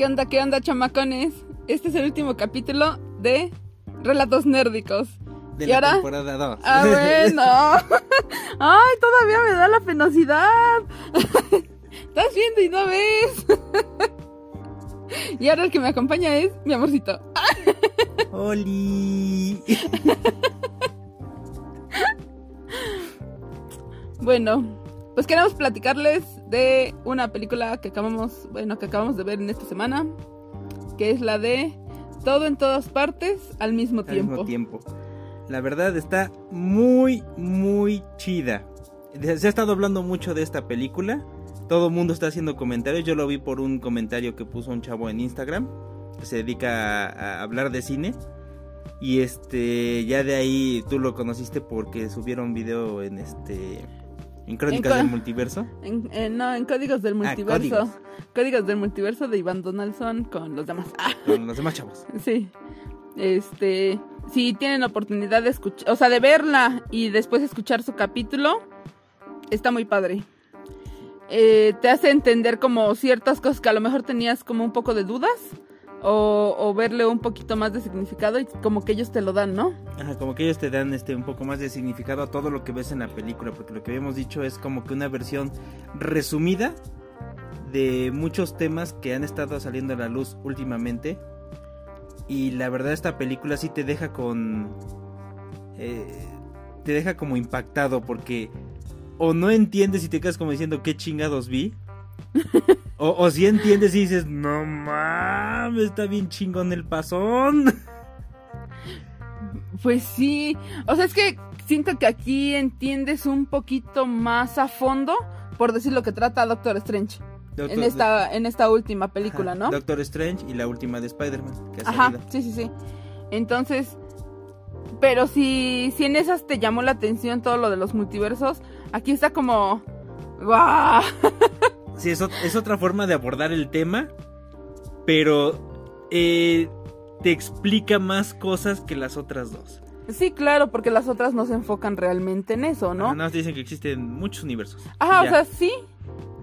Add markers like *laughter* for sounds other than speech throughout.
¿Qué onda, qué onda, chamacones? Este es el último capítulo de Relatos Nérdicos. De ¿Y la ahora? temporada 2. Ah, *laughs* bueno. *laughs* Ay, todavía me da la penosidad. *laughs* Estás viendo y no ves. Y ahora el que me acompaña es mi amorcito. ¡Oli! Bueno, pues queremos platicarles de una película que acabamos, bueno, que acabamos de ver en esta semana, que es la de Todo en todas partes al mismo Al tiempo. mismo tiempo. La verdad está muy, muy chida. Se ha estado hablando mucho de esta película. Todo el mundo está haciendo comentarios. Yo lo vi por un comentario que puso un chavo en Instagram. Que se dedica a, a hablar de cine. Y este, ya de ahí tú lo conociste porque subieron un video en este. En Crónicas co- del Multiverso. En- en- no, en Códigos del Ah, Multiverso. Códigos. Códigos del Multiverso de Iván Donaldson con los demás. Ah, Con los demás chavos. *laughs* sí. Este, si tienen oportunidad de escuchar, o sea, de verla y después escuchar su capítulo, está muy padre. Eh, te hace entender como ciertas cosas que a lo mejor tenías como un poco de dudas o, o verle un poquito más de significado y como que ellos te lo dan, ¿no? Ajá, como que ellos te dan este un poco más de significado a todo lo que ves en la película, porque lo que habíamos dicho es como que una versión resumida de muchos temas que han estado saliendo a la luz últimamente. Y la verdad esta película sí te deja con eh, te deja como impactado porque o no entiendes y te quedas como diciendo qué chingados vi. *laughs* o, o si entiendes y dices, no mames, está bien chingón el pasón. *laughs* Pues sí, o sea, es que siento que aquí entiendes un poquito más a fondo, por decir lo que trata Doctor Strange en esta en esta última película, Ajá, ¿no? Doctor Strange y la última de Spider-Man Ajá, sí, sí, sí. Entonces, pero si, si en esas te llamó la atención todo lo de los multiversos, aquí está como... ¡Guau! *laughs* Sí, es otra forma de abordar el tema, pero eh, te explica más cosas que las otras dos. Sí, claro, porque las otras no se enfocan realmente en eso, ¿no? Nada más te dicen que existen muchos universos. Ajá, o Ya. sea, sí.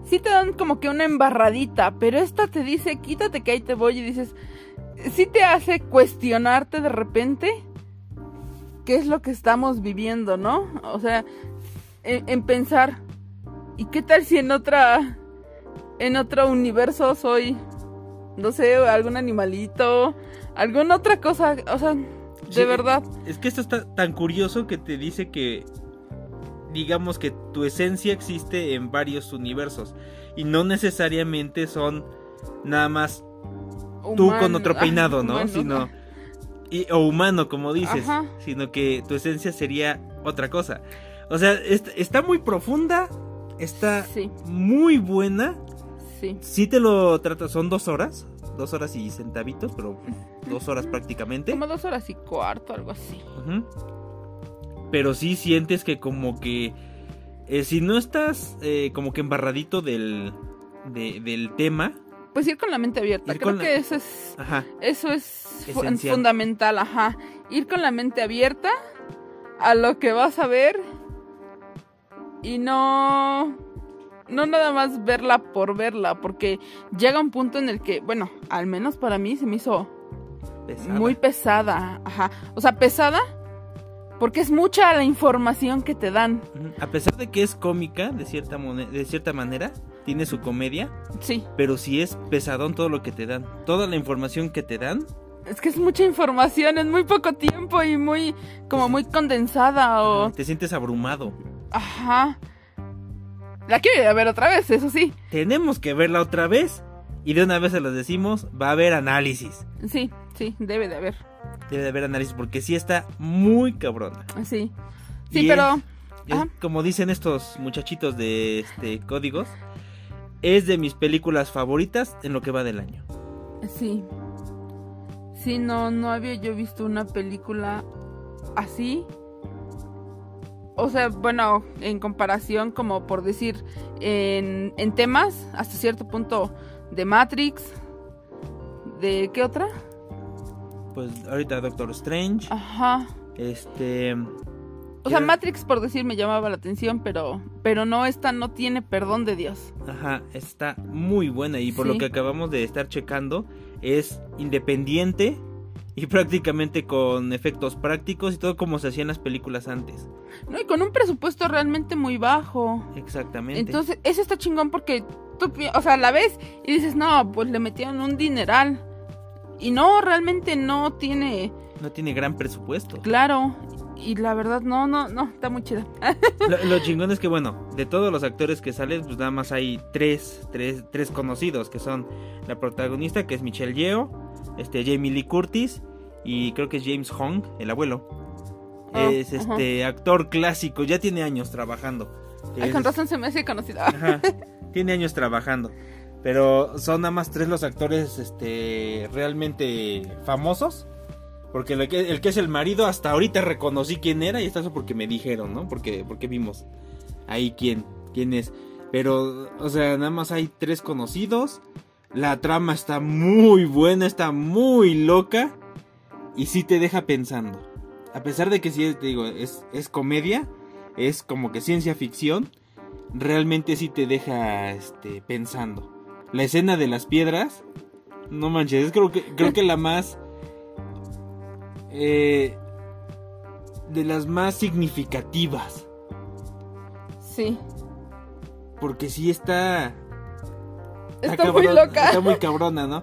Sí te dan como que una embarradita, pero esta te dice, quítate que ahí te voy y dices, sí te hace cuestionarte de repente qué es lo que estamos viviendo, ¿no? O sea, en, en pensar, ¿y qué tal si en otra, en otro universo soy, no sé, algún animalito, alguna otra cosa, o sea, de Sí, verdad. Es que esto está tan curioso que te dice que, digamos que tu esencia existe en varios universos y no necesariamente son nada más tú con otro ah, peinado, ¿no? humano, Sino y- o humano, como dices, Ajá. sino que tu esencia sería otra cosa. O sea, est- está muy profunda, está Sí, muy buena. Sí. Sí te lo trata, son dos horas, dos horas y centavitos, pero dos horas prácticamente. Como dos horas y cuarto, algo así. Pero sí sientes que como que eh, si no estás eh, como que embarradito del, de- del tema, Pues ir con la mente abierta. Creo la- que eso es, ajá, eso es fu- Esencial. fundamental, ajá. Ir con la mente abierta a lo que vas a ver y no, no nada más verla por verla, porque llega un punto en el que, bueno, al menos para mí se me hizo pesada. muy pesada, ajá. O sea, pesada porque es mucha la información que te dan. A pesar de que es cómica de cierta, de cierta manera, tiene su comedia, Sí, pero sí es pesadón todo lo que te dan. Toda la información que te dan, es que es mucha información en muy poco tiempo y muy, como muy condensada o... te sientes abrumado. Ajá. La quiero ir a ver otra vez, eso sí. Tenemos que verla otra vez y de una vez se los decimos, va a haber análisis. Sí, sí, debe de haber. Debe de haber análisis porque sí está muy cabrona. Sí. Sí, Y pero... Es- como dicen estos muchachitos de este códigos, es de mis películas favoritas en lo que va del año. Sí. Sí, no, no había yo visto una película así. O sea, bueno, en comparación, como por decir, en, en temas, hasta cierto punto, de Matrix. ¿De qué otra? Pues ahorita Doctor Strange, Ajá. este, O sea, Matrix por decir me llamaba la atención, pero pero no esta no tiene perdón de Dios. Ajá, está muy buena y por Sí. lo que acabamos de estar checando es independiente y prácticamente con efectos prácticos y todo como se hacían las películas antes. No, y con un presupuesto realmente muy bajo. Exactamente. Entonces, eso está chingón porque tú, o sea, la ves y dices, "No, pues le metieron un dineral." Y no, realmente no tiene, no tiene gran presupuesto. claro, y la verdad no, no, no, está muy chida. *laughs* Lo, lo chingón es que, bueno, de todos los actores que salen, pues nada más hay tres, tres, tres conocidos, que son la protagonista, que es Michelle Yeoh, este, Jamie Lee Curtis, y creo que es James Hong, el abuelo. Ah, es este actor clásico, ya tiene años trabajando. Ay, Es- con razón se me hace conocida. Ajá, tiene años trabajando. Pero son nada más tres los actores este, realmente famosos. Porque el que, es el marido, hasta ahorita reconocí quién era. Y está eso porque me dijeron, ¿no? Porque, porque vimos ahí quién, quién es. Pero, o sea, nada más hay tres conocidos. La trama está muy buena, está muy loca. Y sí te deja pensando. A pesar de que sí, te digo, es, es comedia. Es como que ciencia ficción realmente sí te deja este, pensando. La escena de las piedras, no manches, es creo que, creo que la más... eh, de las más significativas. Sí. Porque sí está... Está muy cabrón- loca. Está muy cabrona, ¿no?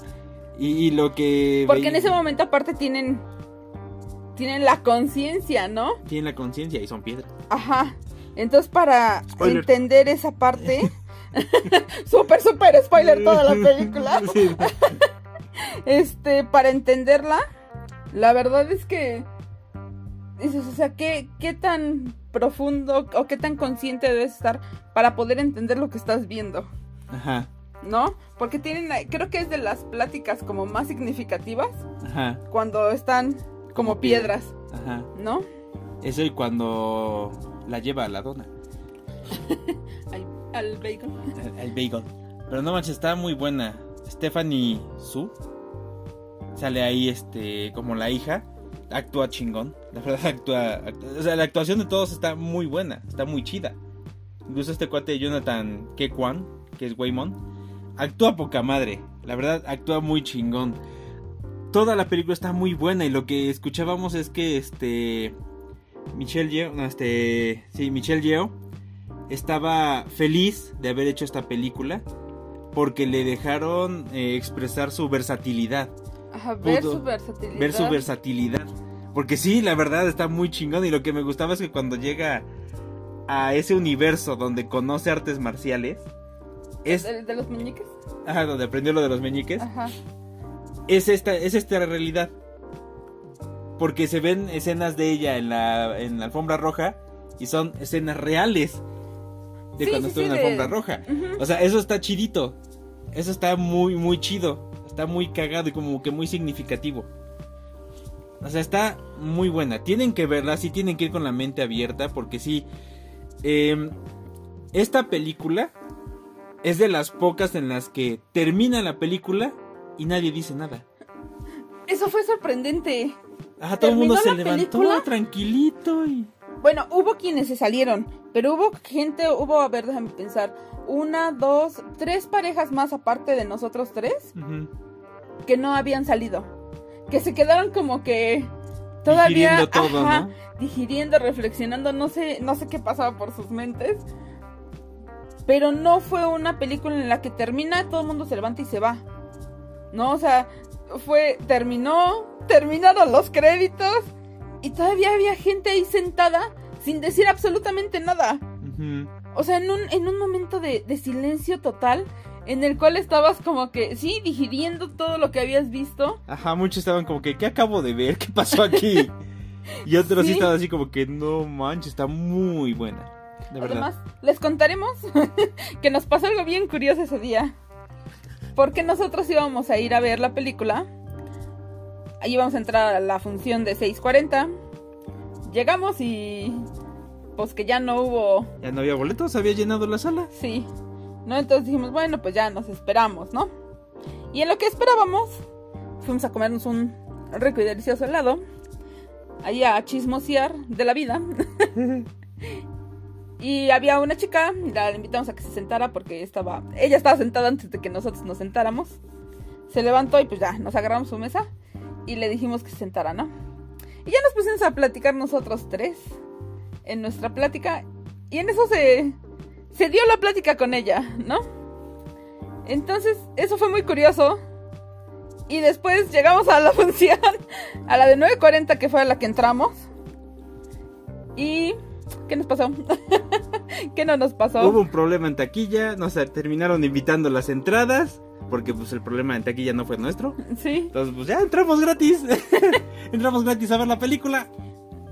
Y, y lo que... Porque en ese momento aparte tienen tienen la conciencia, ¿no? Tienen la conciencia y son piedras. Ajá. Entonces para Spoiler. entender esa parte, *laughs* súper súper spoiler toda la película. *laughs* Sí. *laughs* Este, para entenderla, la verdad es que dices, o sea, qué qué tan profundo o qué tan consciente debes estar para poder entender lo que estás viendo, Ajá, ¿no? Porque tienen creo que es de las pláticas como más significativas ajá, cuando están como piedras, ajá. ¿no? Eso y cuando la lleva a la dona. *laughs* Al, al bacon. El, el bagel. Pero no manches, está muy buena. Stephanie Su sale ahí este como la hija. Actúa chingón. La verdad *laughs* actúa, O sea, la actuación de todos está muy buena. Está muy chida. Incluso este cuate Jonathan Kekwan, que es Waymon, actúa poca madre. La verdad, actúa muy chingón. Toda la película está muy buena. Y lo que escuchábamos es que este. Michelle Yeoh. No, este. Sí, Michelle estaba feliz de haber hecho esta película porque le dejaron eh, expresar su versatilidad, Ajá, ver Pudo su versatilidad. ver su versatilidad. Porque sí, la verdad está muy chingón y lo que me gustaba es que cuando llega a ese universo donde conoce artes marciales, es ¿El de los meñiques? ajá, donde aprendió lo de los meñiques, Ajá. es esta es esta realidad. Porque se ven escenas de ella en la, en la alfombra roja y son escenas reales de Sí, cuando sí, estuvo sí, en la de- alfombra roja. O sea, eso está chidito. Eso está muy, muy chido. Está muy cagado y como que muy significativo. O sea, está muy buena. Tienen que verla, sí tienen que ir con la mente abierta porque sí. em, esta película es de las pocas en las que termina la película y nadie dice nada. Eso fue sorprendente. Ajá, todo el mundo se ¿Terminó la levantó película? tranquilito y... Bueno, hubo quienes se salieron, pero hubo gente, hubo, a ver, déjame pensar, una, dos, tres parejas más aparte de nosotros tres Ujú. Que no habían salido. Que se quedaron como que todavía Digiriendo todo, ajá, ¿no? digiriendo, reflexionando, no sé, no sé qué pasaba por sus mentes. Pero no fue una película en la que termina, todo el mundo se levanta y se va. No, o sea, fue, terminó, terminaron los créditos y todavía había gente ahí sentada sin decir absolutamente nada. O sea, en un, en un momento de, de silencio total en el cual estabas como que, sí, digiriendo todo lo que habías visto. Ajá, muchos estaban como que, ¿qué acabo de ver? ¿Qué pasó aquí? y otros sí. Estaban así como que, no manches, está muy buena. De verdad. Además, les contaremos *laughs* que nos pasó algo bien curioso ese día. Porque nosotros íbamos a ir a ver la película. Ahí íbamos a entrar a la función de 6.40. Llegamos y... Pues que ya no hubo... Ya no había boletos, había llenado la sala. Sí. ¿No? Entonces dijimos, bueno, pues ya nos esperamos, ¿no? Y en lo que esperábamos, fuimos a comernos un rico y delicioso helado. ahí a chismosear de la vida. *laughs* y había una chica, la invitamos a que se sentara porque estaba, ella estaba sentada antes de que nosotros nos sentáramos. Se levantó y pues ya, nos agarramos su mesa y le dijimos que se sentara, ¿no? Y ya nos pusimos a platicar nosotros tres en nuestra plática y en eso se, se dio la plática con ella, ¿no? Entonces, eso fue muy curioso. Y después llegamos a la *laughs* función, a la de 9.40 que fue a la que entramos. Y... ¿Qué nos pasó? *laughs* ¿Qué no nos pasó? Hubo un problema en taquilla, nos terminaron invitando las entradas, porque pues el problema en taquilla no fue nuestro. Sí. Entonces pues ya entramos gratis. *laughs* entramos gratis a ver la película.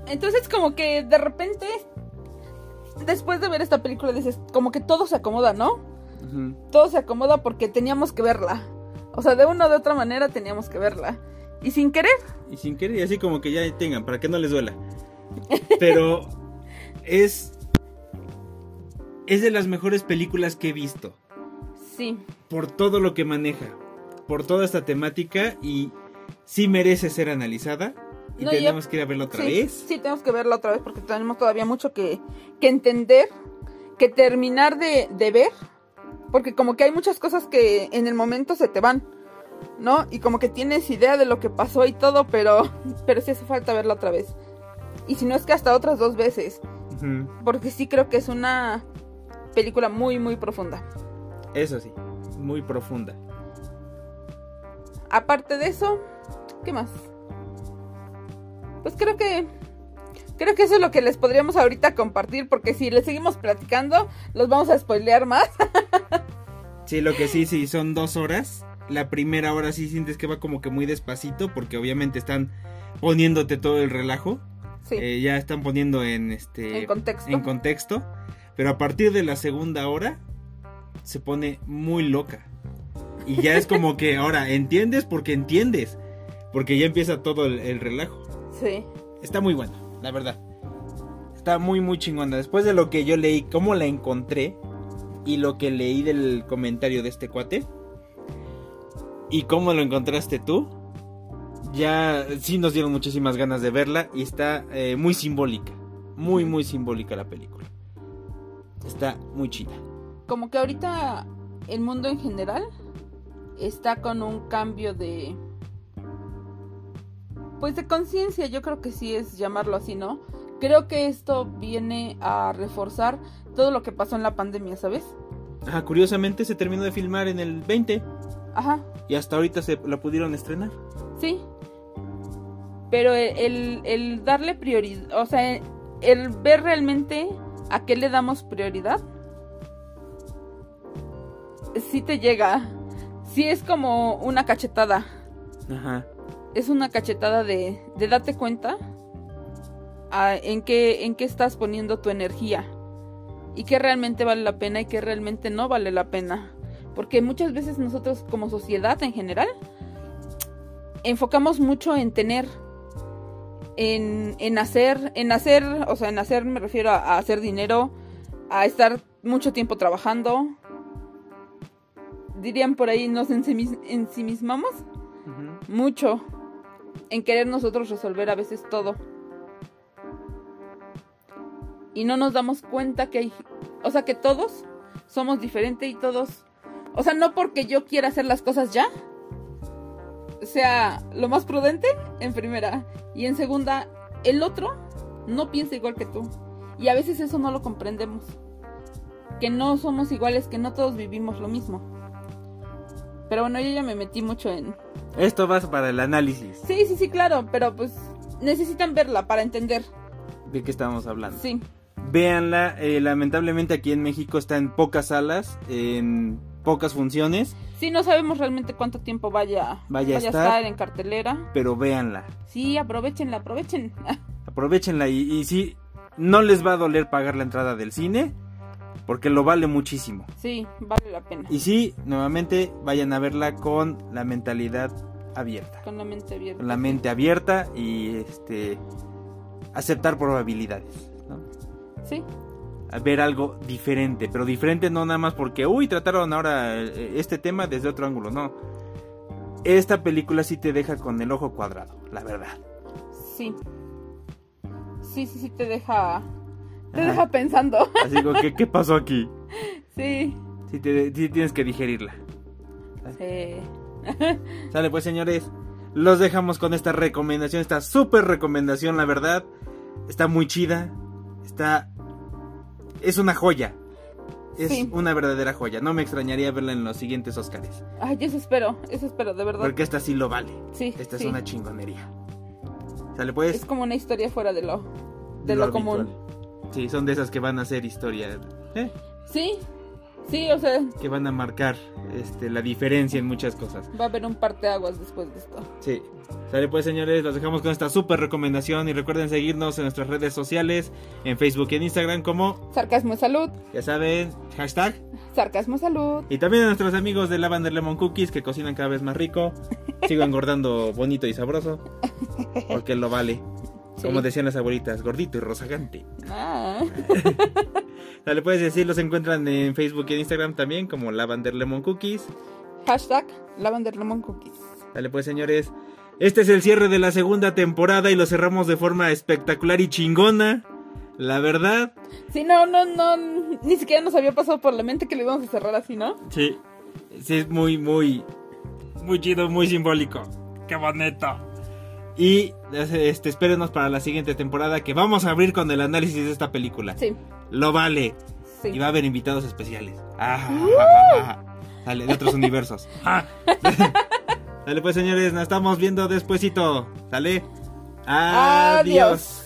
Entonces como que de repente, después de ver esta película dices, como que todo se acomoda, ¿no? Todo se acomoda porque teníamos que verla. O sea, de una o de otra manera teníamos que verla. Y sin querer, Y sin querer, y así como que ya tengan, para que no les duela. Pero *laughs* es. Es de las mejores películas que he visto. sí. Por todo lo que maneja. Por toda esta temática. Y sí merece ser analizada. Y No, tenemos que ir a verla otra sí, vez. Sí, tenemos que verla otra vez porque tenemos todavía mucho que, que entender, que terminar de, de ver. Porque como que hay muchas cosas que en el momento se te van, ¿no? Y como que tienes idea de lo que pasó y todo, pero, *laughs* pero sí hace falta verla otra vez. Y si no es que hasta otras dos veces. Porque sí creo que es una película muy, muy profunda. Eso sí. Muy profunda. Aparte de eso, ¿qué más? Pues creo que creo que eso es lo que les podríamos ahorita compartir porque si les seguimos platicando los vamos a spoilear más. *laughs* Sí, lo que sí, sí, son dos horas. La primera hora sí sientes que va como que muy despacito, porque obviamente están poniéndote todo el relajo. Sí. Eh, ya están poniendo en este En contexto. en contexto. Pero a partir de la segunda hora se pone muy loca. Y ya es como que ahora entiendes porque entiendes. Porque ya empieza todo el, el relajo. Sí. Está muy buena, la verdad. Está muy, muy chingona. Después de lo que yo leí, cómo la encontré y lo que leí del comentario de este cuate y cómo lo encontraste tú, ya sí nos dieron muchísimas ganas de verla y está eh, muy simbólica. Muy, muy simbólica la película. Está muy chida. Como que ahorita el mundo en general está con un cambio de pues de conciencia, yo creo que sí es llamarlo así, ¿no? Creo que esto viene a reforzar todo lo que pasó en la pandemia, ¿sabes? Ajá, curiosamente se terminó de filmar en el 20 Ajá, y hasta ahorita se la pudieron estrenar. Sí. Pero el, el- el darle prioridad, o sea, el ver realmente a qué le damos prioridad, sí te llega. Sí es como una cachetada. Ajá. Es una cachetada de, de date cuenta a- en, qué, en qué estás poniendo tu energía. Y qué realmente vale la pena y qué realmente no vale la pena. Porque muchas veces nosotros como sociedad en general enfocamos mucho en tener, en, en hacer, en hacer, o sea, en hacer me refiero a, a hacer dinero, a estar mucho tiempo trabajando. Dirían por ahí, nos ensimis- ensimismamos mucho en querer nosotros resolver a veces todo. Y no nos damos cuenta que hay, o sea, que todos somos diferentes y todos, o sea, no porque yo quiera hacer las cosas ya, sea lo más prudente en primera y en segunda, el otro no piensa igual que tú. Y a veces eso no lo comprendemos. Que no somos iguales, que no todos vivimos lo mismo. Pero bueno, yo ya me metí mucho en, Esto va para el análisis Sí, sí, sí, claro, pero pues necesitan verla para entender. de qué estábamos hablando. Sí, Véanla, eh, lamentablemente aquí en México está en pocas salas, en pocas funciones, sí, no sabemos realmente cuánto tiempo vaya, Vaya a a estar. estar en cartelera. pero véanla. Sí, aprovechenla, aprovechen. *laughs* Aprovechenla y, y sí, no les va a doler pagar la entrada del cine, porque lo vale muchísimo. Sí, vale la pena. Y sí, nuevamente vayan a verla con la mentalidad abierta. Con la mente abierta. Con la mente abierta y este aceptar probabilidades. ¿no? Sí, a ver algo diferente, pero diferente no nada más porque, uy, trataron ahora eh, este tema desde otro ángulo, no. Esta película sí te deja con el ojo cuadrado, la verdad. sí. sí, sí, sí te deja. Te Ajá. deja pensando. Así como, ¿qué, qué pasó aquí? sí. Sí, te- sí tienes que digerirla. Sí. Sale pues señores, los dejamos con esta recomendación, esta súper recomendación, la verdad. Está muy chida, está... Es una joya. Es Sí. una verdadera joya. No me extrañaría verla en los siguientes Oscars. Ay, eso espero, eso espero, de verdad. Porque esta sí lo vale. Sí. Esta sí. es una chingonería. Sale pues... Es como una historia fuera de lo, de lo, común. habitual. Sí, son de esas que van a hacer historia. ¿eh? Sí, sí, o sea, Que van a marcar este, la diferencia en muchas cosas. va a haber un parteaguas después de esto. Sí. Sale pues señores, los dejamos con esta súper recomendación y recuerden seguirnos en nuestras redes sociales, en Facebook y en Instagram como, Sarcasmo salud, ya saben, hashtag. sarcasmo salud. Y también a nuestros amigos de Lavender Lemon Cookies que cocinan cada vez más rico. Sigo engordando bonito y sabroso. Porque lo vale. Sí. Como decían las abuelitas, gordito y rozagante. Ah, *laughs* Dale puedes decir, los encuentran en Facebook y en Instagram también como Lavender Lemon Cookies. hashtag Lavender Lemon Cookies. Dale pues señores, este es el cierre de la segunda temporada y lo cerramos de forma espectacular y chingona. La verdad, Sí, no, no, no, ni siquiera nos había pasado por la mente que lo íbamos a cerrar así, ¿no? sí, sí es muy, muy, muy chido, muy simbólico. Qué bonito. Y este, espérenos para la siguiente temporada que vamos a abrir con el análisis de esta película. Sí, Lo vale. sí. Y va a haber invitados especiales. Ah, ah, ah, ah. Dale, de otros universos. *laughs* Ah. Dale pues señores, nos estamos viendo despuesito. ¿Sale? Adiós. Adiós.